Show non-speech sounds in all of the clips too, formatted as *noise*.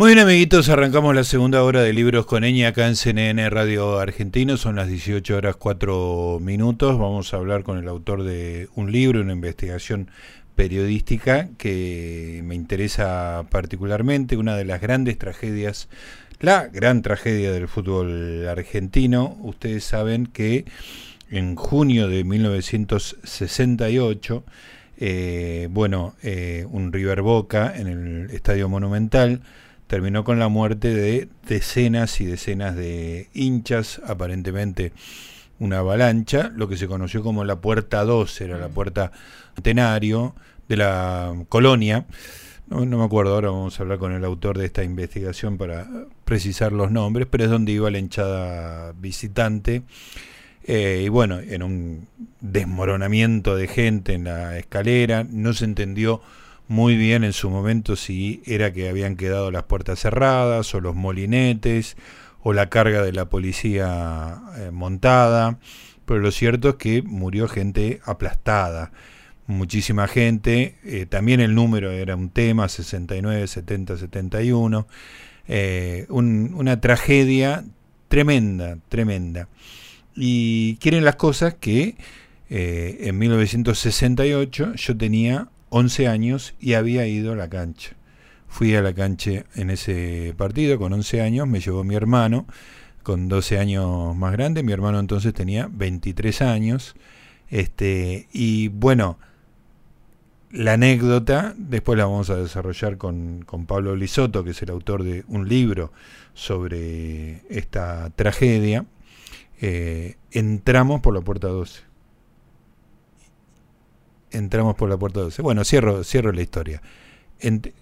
Muy bien amiguitos, arrancamos la segunda hora de Libros con Eña acá en CNN Radio Argentino, son las 18 horas 4 minutos, vamos a hablar con el autor de un libro, una investigación periodística que me interesa particularmente, una de las grandes tragedias, la gran tragedia del fútbol argentino, ustedes saben que en junio de 1968, eh, bueno, eh, un River Boca en el Estadio Monumental, terminó con la muerte de decenas y decenas de hinchas, aparentemente una avalancha, lo que se conoció como la Puerta 2, era la puerta centenario de la colonia. No, me acuerdo, ahora vamos a hablar con el autor de esta investigación para precisar los nombres, pero es donde iba la hinchada visitante. Eh, y bueno, en un desmoronamiento de gente en la escalera, no se entendió muy bien en su momento si era que habían quedado las puertas cerradas o los molinetes o la carga de la policía eh, montada, pero lo cierto es que murió gente aplastada, muchísima gente, eh, también el número era un tema, 69, 70, 71, una tragedia tremenda, tremenda. Y quieren las cosas que eh, en 1968 yo tenía 11 años y había ido a la cancha. Fui a la cancha en ese partido con 11 años, me llevó mi hermano con 12 años más grande, mi hermano entonces tenía 23 años. Este, y bueno, la anécdota, después la vamos a desarrollar con, con Pablo Lisoto, que es el autor de un libro sobre esta tragedia. Eh, entramos por la puerta 12 entramos por la puerta 12. Bueno, cierro, cierro la historia.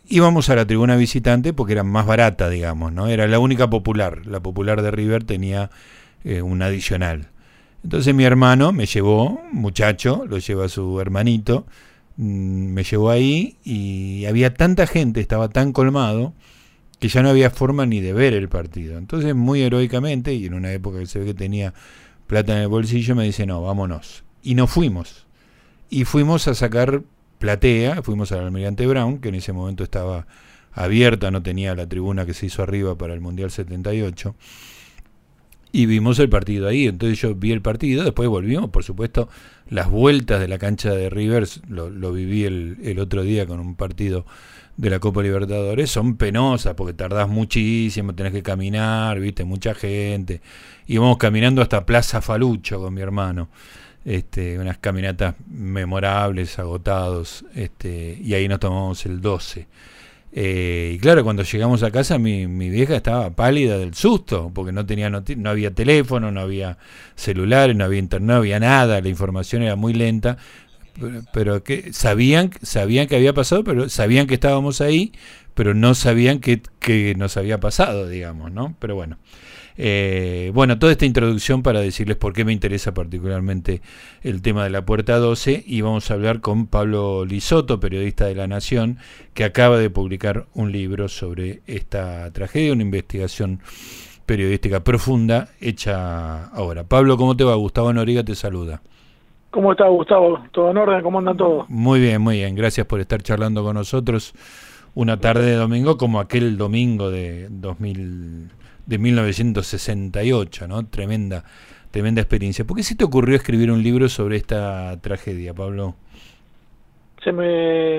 íbamos a la tribuna visitante porque era más barata, digamos, ¿no? Era la única popular. La popular de River tenía eh, un adicional. Entonces mi hermano me llevó, muchacho, lo lleva su hermanito, mm, me llevó ahí y había tanta gente, estaba tan colmado, que ya no había forma ni de ver el partido. Entonces muy heroicamente, y en una época que se ve que tenía plata en el bolsillo, me dice, no, vámonos. Y nos fuimos y fuimos a sacar platea, fuimos al Almirante Brown, que en ese momento estaba abierta, no tenía la tribuna que se hizo arriba para el Mundial 78, y vimos el partido ahí, entonces yo vi el partido, después volvimos, por supuesto, las vueltas de la cancha de Rivers, lo, viví el, el otro día con un partido de la Copa Libertadores son penosas porque tardás muchísimo, tenés que caminar, viste, mucha gente. Íbamos caminando hasta Plaza Falucho con mi hermano este, unas caminatas memorables, agotados, este, y ahí nos tomamos el 12. Eh, y claro, cuando llegamos a casa mi, mi, vieja estaba pálida del susto, porque no, tenía no había teléfono, no había celulares, no había internet, no había nada, la información era muy lenta, pero, que sabían, sabían que había pasado, pero sabían que estábamos ahí, pero no sabían que, que nos había pasado, digamos, ¿no? Pero bueno. Eh, bueno, toda esta introducción para decirles por qué me interesa particularmente el tema de la Puerta 12 y vamos a hablar con Pablo Lisoto, periodista de La Nación, que acaba de publicar un libro sobre esta tragedia, una investigación periodística profunda hecha ahora. Pablo, ¿cómo te va? Gustavo Noriga te saluda. ¿Cómo está Gustavo? ¿Todo en orden? ¿Cómo andan todos? Muy bien, muy bien. Gracias por estar charlando con nosotros una tarde de domingo como aquel domingo de 2000 de 1968, ¿no? Tremenda, tremenda experiencia. ¿Por qué se te ocurrió escribir un libro sobre esta tragedia, Pablo? Se me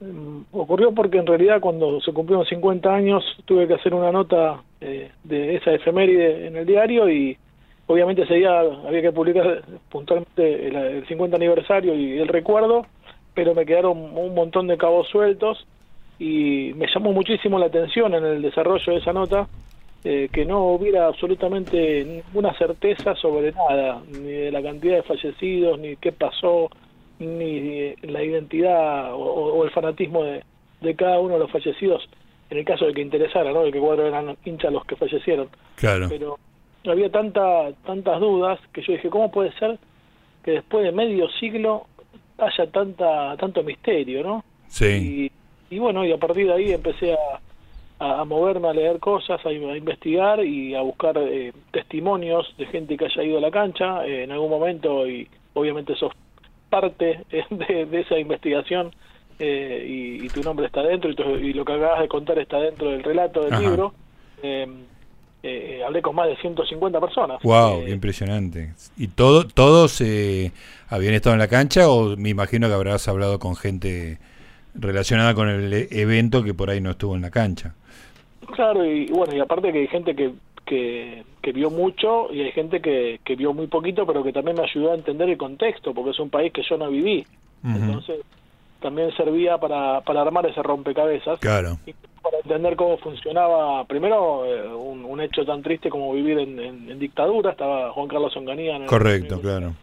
mm, ocurrió porque en realidad cuando se cumplieron 50 años tuve que hacer una nota eh, de esa efeméride en el diario y obviamente ese día había que publicar puntualmente el, el 50 aniversario y el recuerdo, pero me quedaron un montón de cabos sueltos y me llamó muchísimo la atención en el desarrollo de esa nota eh, que no hubiera absolutamente ninguna certeza sobre nada, ni de la cantidad de fallecidos, ni qué pasó, ni la identidad o, el fanatismo de, de, cada uno de los fallecidos, en el caso de que interesara, ¿no? De que cuatro eran hinchas los que fallecieron. Claro. Pero había tanta, tantas dudas que yo dije, ¿cómo puede ser que después de medio siglo haya tanta tanto misterio, ¿no? Sí. Y, y bueno, y a partir de ahí empecé a a, moverme a leer cosas, a, investigar y a buscar eh, testimonios de gente que haya ido a la cancha eh, en algún momento y obviamente eso parte de, esa investigación y, tu nombre está dentro y, lo que acabas de contar está dentro del relato del libro. hablé con más de 150 personas. ¡Wow! ¡Qué impresionante! ¿Y todo, todos habían estado en la cancha o me imagino que habrás hablado con gente relacionada con el evento que por ahí no estuvo en la cancha? Claro, y bueno, y aparte que hay gente que, que, vio mucho y hay gente que, que vio muy poquito, pero que también me ayudó a entender el contexto, porque es un país que yo no viví. Entonces, también servía para, para armar ese rompecabezas. Claro. Y para entender cómo funcionaba, primero, eh, un, hecho tan triste como vivir en, dictadura. Estaba Juan Carlos Onganía. En Correcto, claro.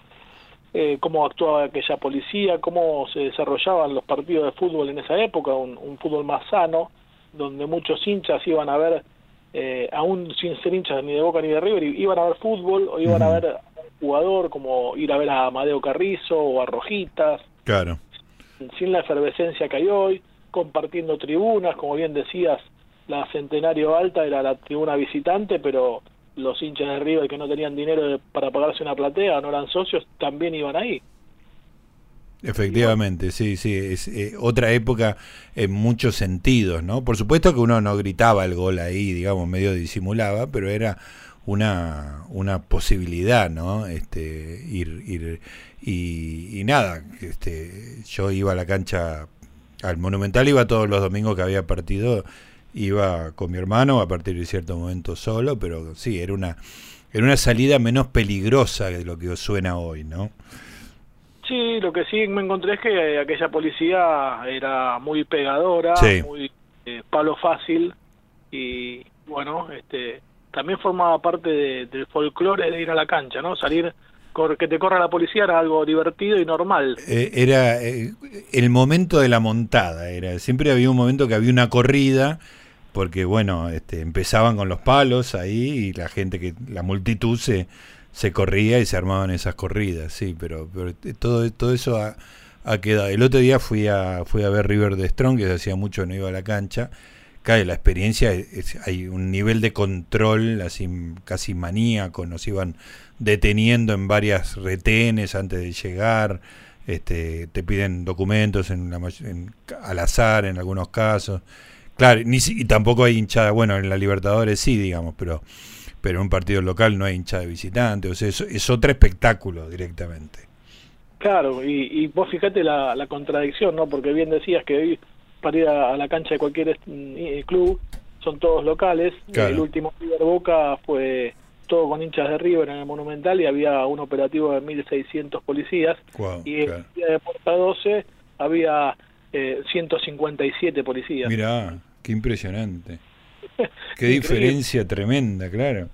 Eh, cómo actuaba aquella policía, cómo se desarrollaban los partidos de fútbol en esa época, un, un fútbol más sano, donde muchos hinchas iban a ver eh, aún sin ser hinchas ni de Boca ni de River, iban a ver fútbol o iban a ver a un jugador como ir a ver a Amadeo Carrizo o a Rojitas. Claro. Sin la efervescencia que hay hoy, compartiendo tribunas, como bien decías, la Centenario Alta era la tribuna visitante, pero los hinchas de River que no tenían dinero para pagarse una platea, no eran socios, también iban ahí. Efectivamente, sí, sí, es eh, otra época en muchos sentidos, ¿no? Por supuesto que uno no gritaba el gol ahí, digamos, medio disimulaba, pero era una, una posibilidad, ¿no? Este, ir, ir y, y nada, este, yo iba a la cancha, al Monumental iba todos los domingos que había partido, iba con mi hermano a partir de cierto momento solo, pero sí, era una, era una salida menos peligrosa de lo que suena hoy, ¿no? Sí, lo que sí me encontré es que aquella policía era muy pegadora, muy eh, palo fácil y bueno, este también formaba parte del folclore de ir a la cancha, ¿no? Salir que te corra la policía era algo divertido y normal. Eh, era eh, el momento de la montada, era siempre había un momento que había una corrida porque bueno, este, empezaban con los palos ahí y la gente que la multitud se se corría y se armaban esas corridas, sí, pero, todo, todo eso ha, quedado. El otro día fui a, fui a ver River de Strong, que hacía mucho no iba a la cancha. Cae la experiencia, hay un nivel de control así casi maníaco, nos iban deteniendo en varias retenes antes de llegar, este, te piden documentos en la, al azar en algunos casos. Claro, ni, y tampoco hay hinchada, bueno, en la Libertadores sí, digamos, pero pero en un partido local no hay hincha de visitante, o sea, es, otro espectáculo directamente. Claro, y, vos fíjate la, contradicción, ¿no? Porque bien decías que hoy para ir a, la cancha de cualquier eh, club son todos locales. El último River Boca fue todo con hinchas de River en el Monumental y había un operativo de 1.600 policías. y el día de Porta 12 había eh, 157 policías. Mirá, qué impresionante. Qué diferencia tremenda, claro.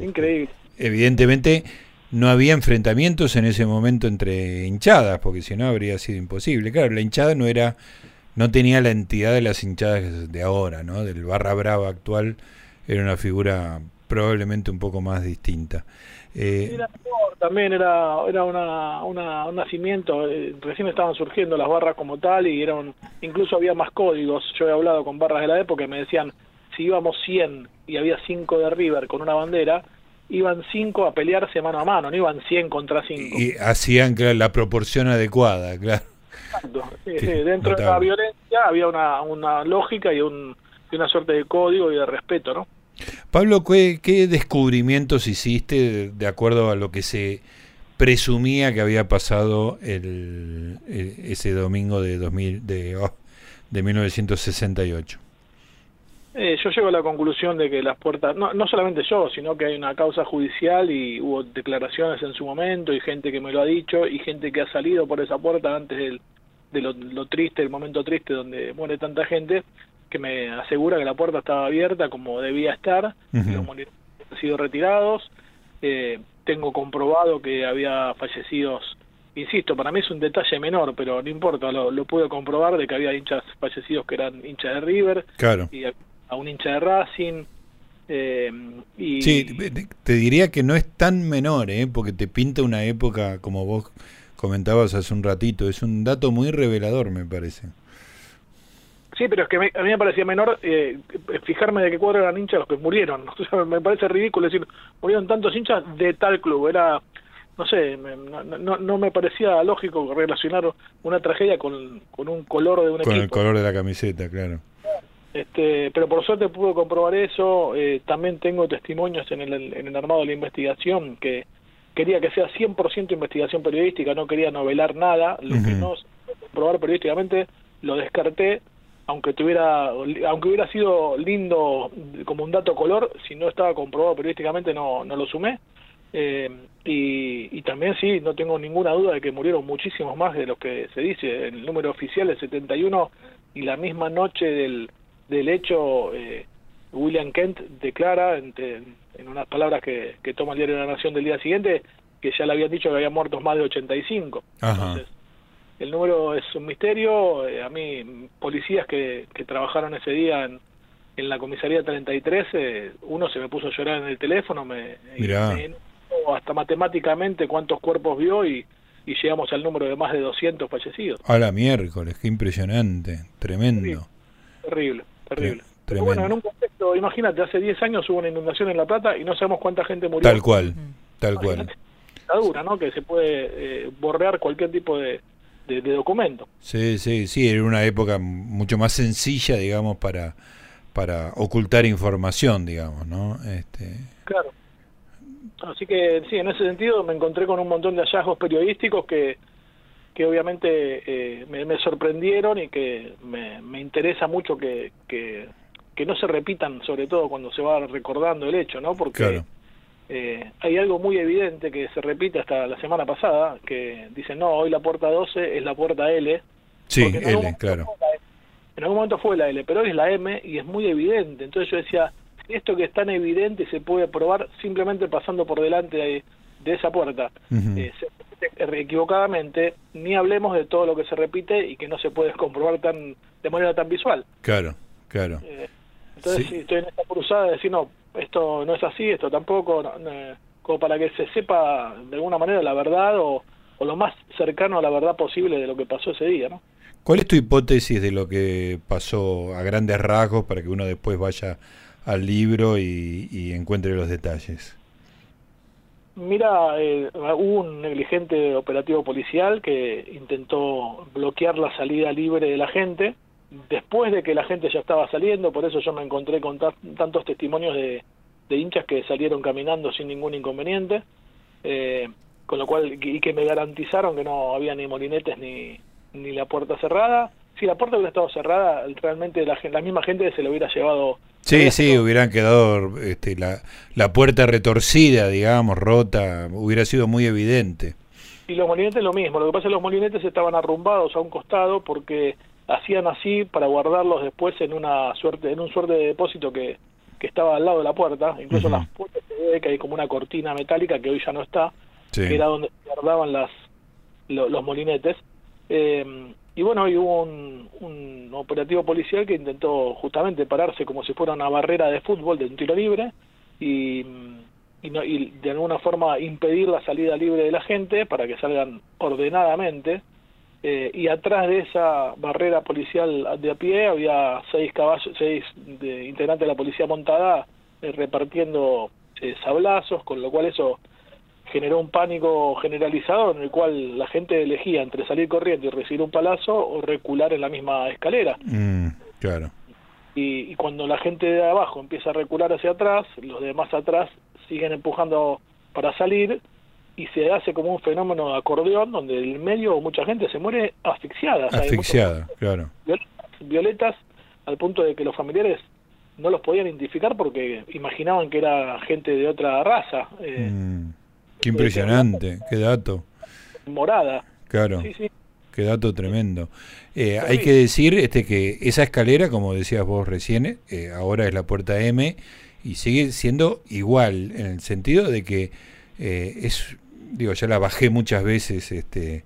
Increíble. Evidentemente no había enfrentamientos en ese momento entre hinchadas, porque si no habría sido imposible. Claro, la hinchada no era, no tenía la entidad de las hinchadas de ahora, ¿no? Del barra brava actual era una figura probablemente un poco más distinta. Eh, también era, era una, un nacimiento, eh, recién estaban surgiendo las barras como tal y eran, incluso había más códigos. Yo he hablado con barras de la época y me decían, si íbamos 100 y había 5 de River con una bandera, iban 5 a pelearse mano a mano, no iban 100 contra 5. Y hacían la proporción adecuada, claro. Exacto. *laughs* Dentro de la violencia había una, una lógica y, un, y una suerte de código y de respeto, ¿no? Pablo, ¿qué, qué descubrimientos hiciste de, acuerdo a lo que se presumía que había pasado el, ese domingo de, 2000, de, oh, de 1968? Eh, yo llego a la conclusión de que las puertas, no, no solamente yo, sino que hay una causa judicial y hubo declaraciones en su momento y gente que me lo ha dicho y gente que ha salido por esa puerta antes del, de lo, triste, el momento triste donde muere tanta gente, que me asegura que la puerta estaba abierta como debía estar, los han sido retirados, eh, tengo comprobado que había fallecidos, insisto, para mí es un detalle menor, pero no importa, lo, lo pude comprobar de que había hinchas fallecidos que eran hinchas de River, claro a un hincha de Racing. Eh, y... Sí, te diría que no es tan menor, ¿eh? porque te pinta una época, como vos comentabas hace un ratito, es un dato muy revelador, me parece. Sí, pero es que a mí me parecía menor eh, fijarme de qué cuadro eran hinchas los que murieron. *laughs* me parece ridículo decir, murieron tantos hinchas de tal club. Era no sé, no, no, me parecía lógico relacionar una tragedia con, con un color de un con el color de la camiseta, claro. Este, pero por suerte pude comprobar eso. Eh, también tengo testimonios en el, en el armado de la investigación que quería que sea 100% investigación periodística, no quería novelar nada. Lo que no comprobar periodísticamente lo descarté, aunque tuviera, aunque hubiera sido lindo como un dato color, si no estaba comprobado periodísticamente no, no lo sumé. Eh, y, también sí, no tengo ninguna duda de que murieron muchísimos más de los que se dice. El número oficial es 71 y la misma noche del, del hecho, eh, William Kent declara, en, en unas palabras que, que, toma el diario de la Nación del día siguiente, que ya le habían dicho que había muertos más de 85. Entonces, el número es un misterio. Eh, a mí, policías que, que trabajaron ese día en, en la comisaría 33, eh, uno se me puso a llorar en el teléfono, me, me hasta matemáticamente cuántos cuerpos vio y, y, llegamos al número de más de 200 fallecidos. A la miércoles, qué impresionante, tremendo. Terrible, terrible. Pero bueno, en un contexto, imagínate, hace 10 años hubo una inundación en La Plata y no sabemos cuánta gente murió. Tal cual, tal cual. La dura, ¿no? Que se puede eh, borrear cualquier tipo de, de, documento. Sí, sí, sí, era una época mucho más sencilla, digamos, para, para ocultar información, digamos, ¿no? Este... Claro. Así que sí, en ese sentido me encontré con un montón de hallazgos periodísticos que, que obviamente eh, me, sorprendieron y que me, me interesa mucho que, que, no se repitan, sobre todo cuando se va recordando el hecho, ¿no? Porque eh, hay algo muy evidente que se repite hasta la semana pasada, que dicen, no, hoy la puerta 12 es la puerta L. Sí, L, claro. En algún momento fue la L, pero hoy es la M y es muy evidente. Entonces yo decía, esto que es tan evidente se puede probar simplemente pasando por delante de, esa puerta. Eh, equivocadamente, ni hablemos de todo lo que se repite y que no se puede comprobar tan de manera tan visual. Claro, claro. Eh, entonces estoy en esta cruzada de decir, no, esto no es así, esto tampoco, como para que se sepa de alguna manera la verdad o, o lo más cercano a la verdad posible de lo que pasó ese día, ¿no? ¿Cuál es tu hipótesis de lo que pasó a grandes rasgos para que uno después vaya al libro y, encuentre los detalles? Mira, eh, hubo un negligente operativo policial que intentó bloquear la salida libre de la gente después de que la gente ya estaba saliendo, por eso yo me encontré con tantos testimonios de, hinchas que salieron caminando sin ningún inconveniente, eh, con lo cual, y que me garantizaron que no había ni molinetes ni, ni la puerta cerrada. Si la puerta hubiera estado cerrada, realmente la, la misma gente se lo hubiera llevado Sí, sí, hubieran quedado este, la, la puerta retorcida, digamos, rota, hubiera sido muy evidente. Y los molinetes lo mismo, lo que pasa es que los molinetes estaban arrumbados a un costado porque hacían así para guardarlos después en una suerte en un suerte de depósito que, que estaba al lado de la puerta, incluso las puertas se ve que hay como una cortina metálica que hoy ya no está, que era donde guardaban las los molinetes. Eh, y bueno, hoy hubo un, operativo policial que intentó justamente pararse como si fuera una barrera de fútbol de un tiro libre y, y, de alguna forma impedir la salida libre de la gente para que salgan ordenadamente. Eh, y atrás de esa barrera policial de a pie había seis caballos, seis de, integrantes de la policía montada eh, repartiendo eh, sablazos, con lo cual eso generó un pánico generalizado en el cual la gente elegía entre salir corriendo y recibir un palazo o recular en la misma escalera. Mm, claro. Y, cuando la gente de abajo empieza a recular hacia atrás, los demás atrás siguen empujando para salir y se hace como un fenómeno de acordeón donde en el medio mucha gente se muere asfixiada. Asfixiada, claro. Violetas, al punto de que los familiares no los podían identificar porque imaginaban que era gente de otra raza. Eh, mm. Qué impresionante, qué dato. Morada. Claro. Qué dato tremendo. Eh, hay que decir este que esa escalera, como decías vos recién, eh, ahora es la puerta M y sigue siendo igual en el sentido de que eh, es, digo, ya la bajé muchas veces este,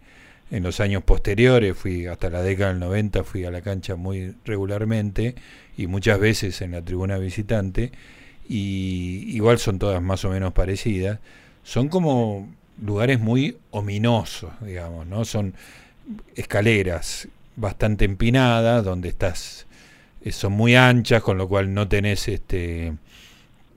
en los años posteriores, fui hasta la década del 90, fui a la cancha muy regularmente y muchas veces en la tribuna visitante y igual son todas más o menos parecidas son como lugares muy ominosos, digamos, ¿no? Son escaleras bastante empinadas, donde estás, eh, son muy anchas, con lo cual no tenés este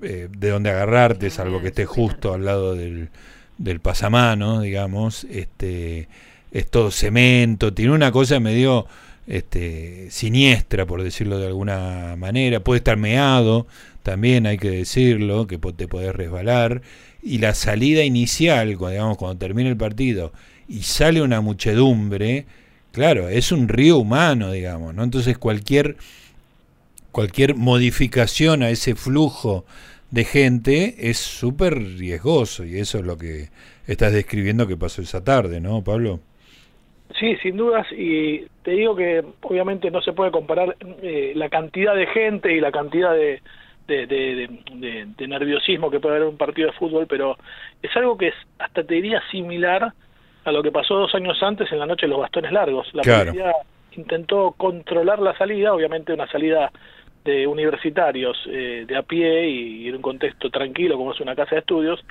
eh, de dónde agarrarte, salvo que estés justo al lado del, del pasamano, digamos, este, es todo cemento, tiene una cosa medio este, siniestra, por decirlo de alguna manera, puede estar meado, también hay que decirlo, que te podés resbalar, y la salida inicial, digamos, cuando termina el partido y sale una muchedumbre, claro, es un río humano, digamos, ¿no? Entonces cualquier, cualquier modificación a ese flujo de gente es súper riesgoso y eso es lo que estás describiendo que pasó esa tarde, ¿no, Pablo? Sí, sin dudas, y te digo que obviamente no se puede comparar eh, la cantidad de gente y la cantidad de, de, nerviosismo que puede haber en un partido de fútbol, pero es algo que es, hasta te diría similar a lo que pasó dos años antes en la noche de los bastones largos. La policía intentó controlar la salida, obviamente una salida de universitarios eh, de a pie y, en un contexto tranquilo como es una casa de estudios.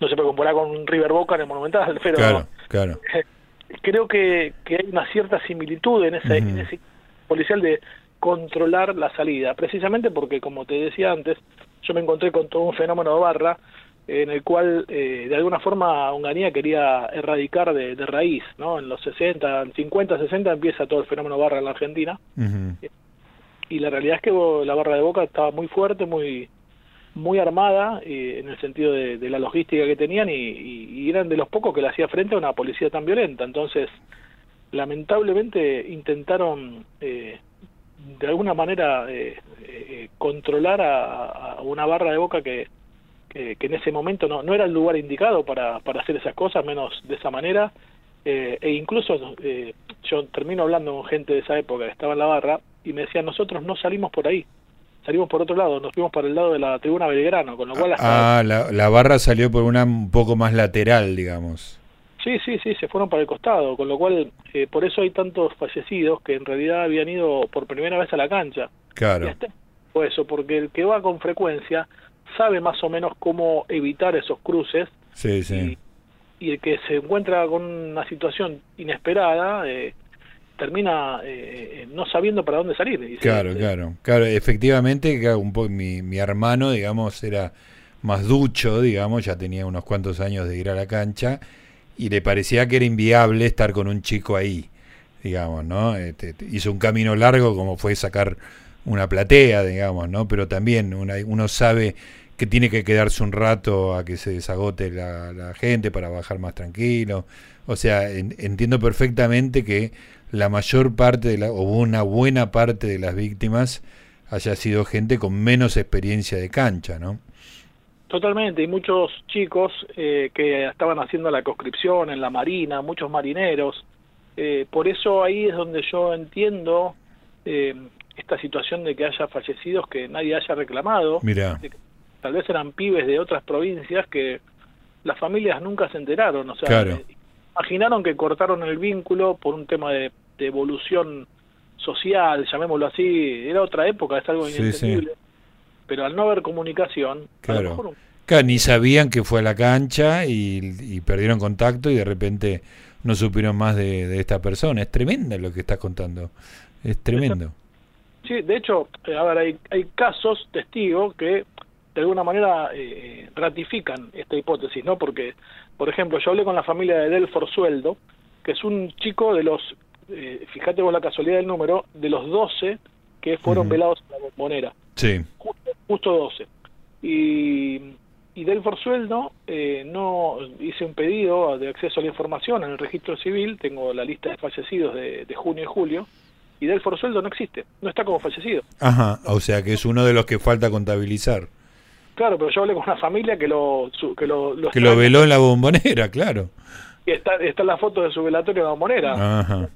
No se puede comparar con un River Boca en el Monumental, pero claro, claro. *laughs* creo que, que, hay una cierta similitud en ese, en ese policial de controlar la salida, precisamente porque, como te decía antes, yo me encontré con todo un fenómeno de barra en el cual eh, de alguna forma Onganía quería erradicar de, raíz, ¿no? En los 60, 50, 60 empieza todo el fenómeno barra en la Argentina. Y la realidad es que la barra de Boca estaba muy fuerte, muy muy armada eh, en el sentido de, la logística que tenían y, y, eran de los pocos que le hacía frente a una policía tan violenta. Entonces, lamentablemente intentaron eh, de alguna manera eh, eh, controlar a, una barra de boca que, que, en ese momento no, no era el lugar indicado para, para hacer esas cosas, menos de esa manera. Eh, e incluso yo termino hablando con gente de esa época que estaba en la barra y me decían, nosotros no salimos por ahí, salimos por otro lado, nos fuimos para el lado de la tribuna Belgrano, con lo cual... Ah, la, la barra salió por una un poco más lateral, digamos. Sí, sí, sí, se fueron para el costado, con lo cual eh, por eso hay tantos fallecidos que en realidad habían ido por primera vez a la cancha. Claro. Por eso, porque el que va con frecuencia sabe más o menos cómo evitar esos cruces. Sí, sí. Y, el que se encuentra con una situación inesperada eh, termina eh, no sabiendo para dónde salir. claro, claro, claro. Efectivamente, un poco, mi, mi hermano, digamos, era más ducho, digamos, ya tenía unos cuantos años de ir a la cancha y le parecía que era inviable estar con un chico ahí, digamos, ¿no? Este, hizo un camino largo como fue sacar una platea, digamos, ¿no? Pero también uno sabe que tiene que quedarse un rato a que se desagote la, gente para bajar más tranquilo. O sea, entiendo perfectamente que la mayor parte de la, o una buena parte de las víctimas haya sido gente con menos experiencia de cancha, ¿no? Totalmente, y muchos chicos eh, que estaban haciendo la conscripción en la marina, muchos marineros. Eh, por eso ahí es donde yo entiendo eh, esta situación de que haya fallecidos que nadie haya reclamado. Mira. Tal vez eran pibes de otras provincias que las familias nunca se enteraron. O sea, claro. imaginaron que cortaron el vínculo por un tema de, evolución social, llamémoslo así. Era otra época, es algo inentendible pero al no haber comunicación, claro. ni sabían que fue a la cancha y, perdieron contacto y de repente no supieron más de, esta persona. Es tremendo lo que estás contando, es tremendo. Sí, de hecho, eh, a ver, hay, hay casos, testigos, que de alguna manera eh, ratifican esta hipótesis, ¿no? Porque, por ejemplo, yo hablé con la familia de Delfor Sueldo, que es un chico de los, eh, fíjate vos la casualidad del número, de los 12 que fueron velados en la bombonera. Sí justo 12. Y, y del Forsueldo eh, no hice un pedido de acceso a la información en el registro civil, tengo la lista de fallecidos de, junio y julio, y del Forsueldo no existe, no está como fallecido. Ajá, o sea que es uno de los que falta contabilizar. Claro, pero yo hablé con una familia que lo... que lo, que lo veló en la bombonera, claro. Y está, está la foto de su velatorio en la bombonera. Ajá.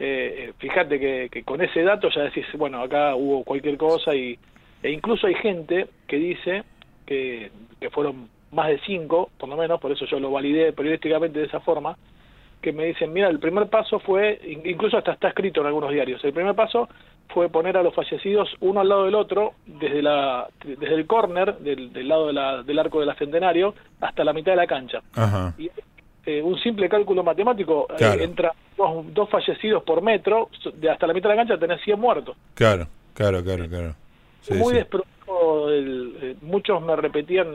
Eh, fíjate que, que, con ese dato ya decís, bueno, acá hubo cualquier cosa y e incluso hay gente que dice que, que fueron más de cinco, por lo menos, por eso yo lo validé periodísticamente de esa forma, que me dicen, mira, el primer paso fue, incluso hasta está escrito en algunos diarios, el primer paso fue poner a los fallecidos uno al lado del otro, desde la desde el córner, del, del, lado de la, del arco de la centenario, hasta la mitad de la cancha. Y eh, un simple cálculo matemático, eh, entra dos, fallecidos por metro, de hasta la mitad de la cancha tenés 100 muertos. Claro, claro, claro, claro muy sí. eh, muchos me repetían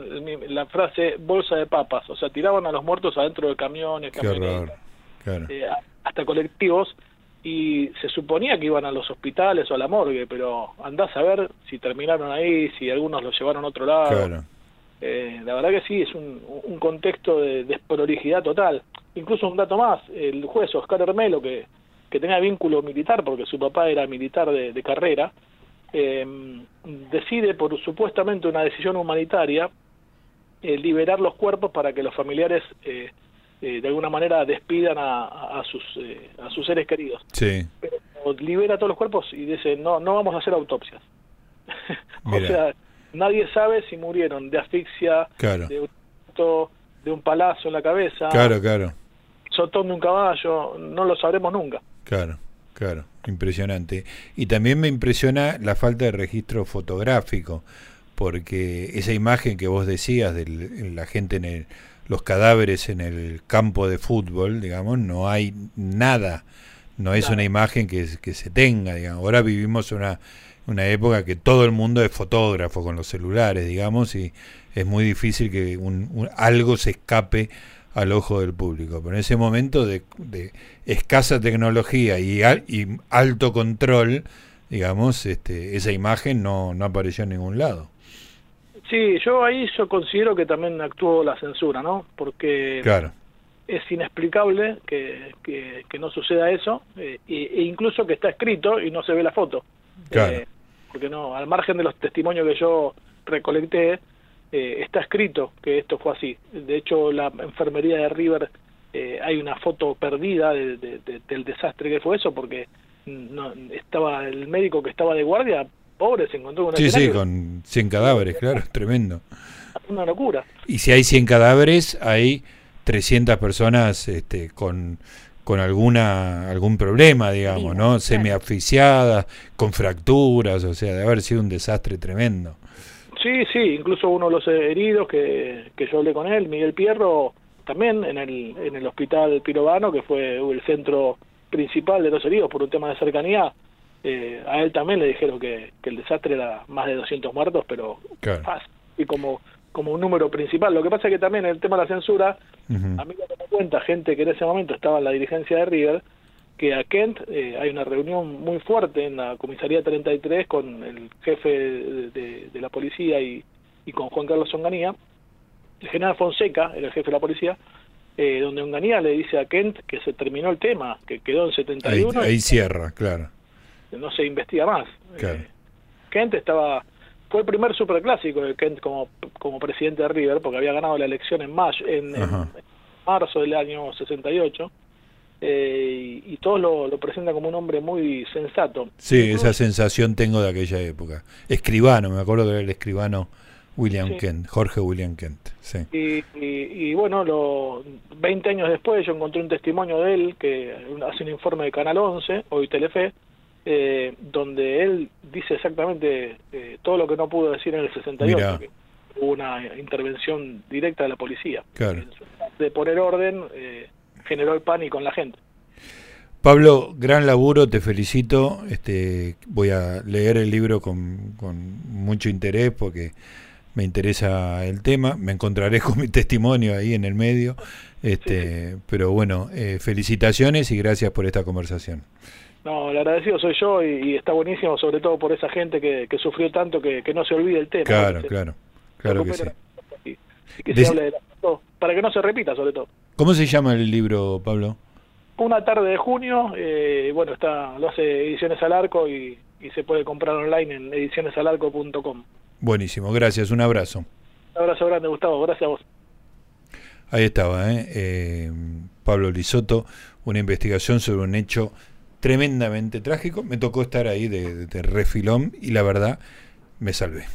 la frase bolsa de papas, o sea, tiraban a los muertos adentro de camiones, camionetas, eh, hasta colectivos, y se suponía que iban a los hospitales o a la morgue, pero andás a ver si terminaron ahí, si algunos los llevaron a otro lado. Eh, la verdad que sí, es un, un contexto de desprolijidad total. Incluso un dato más, el juez Oscar Hermelo, que, que tenía vínculo militar, porque su papá era militar de, carrera, eh, decide por supuestamente una decisión humanitaria eh, liberar los cuerpos para que los familiares eh, de alguna manera despidan a, sus a sus seres queridos. Sí. Pero libera todos los cuerpos y dice no no vamos a hacer autopsias. *laughs* o sea nadie sabe si murieron de asfixia, de, un, de un palazo en la cabeza, claro, claro. sotón de un caballo, no lo sabremos nunca. Claro, claro, impresionante. Y también me impresiona la falta de registro fotográfico, porque esa imagen que vos decías de la gente en el, los cadáveres en el campo de fútbol, digamos, no hay nada, no es una imagen que, que se tenga, digamos. Ahora vivimos una una época que todo el mundo es fotógrafo con los celulares, digamos, y es muy difícil que un, algo se escape al ojo del público. Pero en ese momento de, escasa tecnología y, y, alto control, digamos, este, esa imagen no, no apareció en ningún lado. Sí, yo ahí yo considero que también actuó la censura, ¿no? Porque claro. es inexplicable que, que, no suceda eso, eh, e, incluso que está escrito y no se ve la foto. Claro. Eh, porque no, al margen de los testimonios que yo recolecté, eh, está escrito que esto fue así. De hecho, la enfermería de River eh, hay una foto perdida del desastre que fue eso, porque no, estaba el médico que estaba de guardia, pobre, se encontró con Sí, sí, con 100 cadáveres, claro, *laughs* tremendo. Una locura. Y si hay 100 cadáveres, hay 300 personas este, con con alguna algún problema, digamos, ¿no? Semiaficiadas, con fracturas, o sea, de haber sido un desastre tremendo. Sí, sí, incluso uno de los heridos que, que yo hablé con él, Miguel Pierro, también en el, en el hospital Pirovano, que fue el centro principal de los heridos por un tema de cercanía, eh, a él también le dijeron que, que, el desastre era más de 200 muertos, pero fácil. Y como como un número principal. Lo que pasa es que también el tema de la censura, a mí me cuenta gente que en ese momento estaba en la dirigencia de River, que a Kent eh, hay una reunión muy fuerte en la comisaría 33 con el jefe de, la policía y, con Juan Carlos Onganía. El general Fonseca era el jefe de la policía, eh, donde Onganía le dice a Kent que se terminó el tema, que quedó en 71. Ahí, ahí cierra, claro. No se investiga más. Claro. Eh, Kent estaba fue el primer superclásico de Kent como, como presidente de River, porque había ganado la elección en, mayo, en, marzo del año 68, eh, y, y, todos lo, presentan como un hombre muy sensato. Sí, esa sensación tengo de aquella época. Escribano, me acuerdo que era el escribano William Kent, Jorge William Kent. Sí. Y, y, bueno, lo, 20 años después yo encontré un testimonio de él que hace un informe de Canal 11, hoy Telefe, eh, donde él dice exactamente eh, todo lo que no pudo decir en el 68, que hubo una intervención directa de la policía. De poner orden, eh, generó el pánico en la gente. Pablo, gran laburo, te felicito. Este, voy a leer el libro con, con mucho interés porque me interesa el tema. Me encontraré con mi testimonio ahí en el medio. Este, Pero bueno, eh, felicitaciones y gracias por esta conversación. No, el agradecido soy yo y, está buenísimo, sobre todo por esa gente que, sufrió tanto que, no se olvide el tema. Claro, claro, claro que sí. Y, que se hable de para que no se repita, sobre todo. ¿Cómo se llama el libro, Pablo? Una tarde de junio, eh, bueno, está lo hace Ediciones al Arco y, se puede comprar online en edicionesalarco.com. Buenísimo, gracias, un abrazo. Un abrazo grande, Gustavo, gracias a vos. Ahí estaba, ¿eh? eh Pablo Lisoto, una investigación sobre un hecho tremendamente trágico. Me tocó estar ahí de, de refilón y la verdad me salvé.